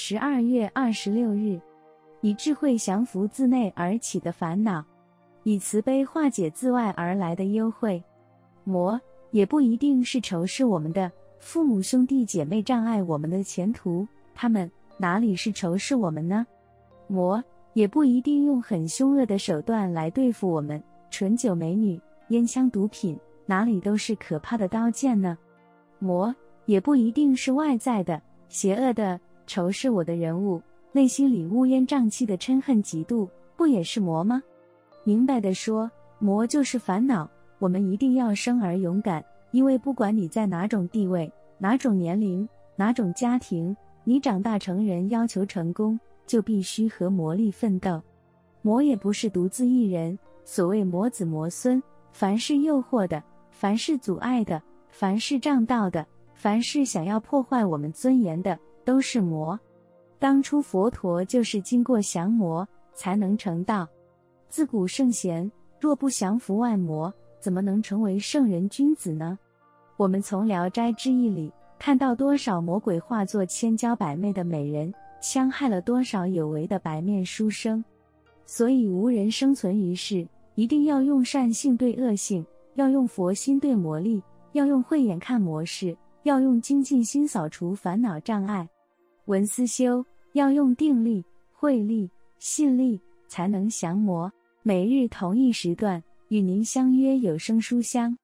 十二月二十六日，以智慧降服自内而起的烦恼，以慈悲化解自外而来的忧秽。魔也不一定是仇视我们的父母兄弟姐妹，障碍我们的前途。他们哪里是仇视我们呢？魔也不一定用很凶恶的手段来对付我们。醇酒美女、烟枪毒品，哪里都是可怕的刀剑呢？魔也不一定是外在的、邪恶的、仇视我的人物，内心里乌烟瘴气的嗔恨嫉妒，不也是魔吗？明白的说，魔就是烦恼。我们一定要生而勇敢，因为不管你在哪种地位、哪种年龄、哪种家庭，你长大成人要求成功，就必须和魔力奋斗。魔也不是独自一人。所谓魔子魔孙，凡是诱惑的，凡是阻碍的，凡是障道的，凡是想要破坏我们尊严的，都是魔。当初佛陀就是经过降魔才能成道。自古圣贤若不降服万魔，怎么能成为圣人君子呢？我们从《聊斋志异》里看到多少魔鬼化作千娇百媚的美人，戕害了多少有为的白面书生。所以无人生存于世。一定要用善性对恶性，要用佛心对魔力，要用慧眼看魔事，要用精进心扫除烦恼障碍。文思修要用定力、慧力、信力，才能降魔。每日同一时段与您相约有声书香。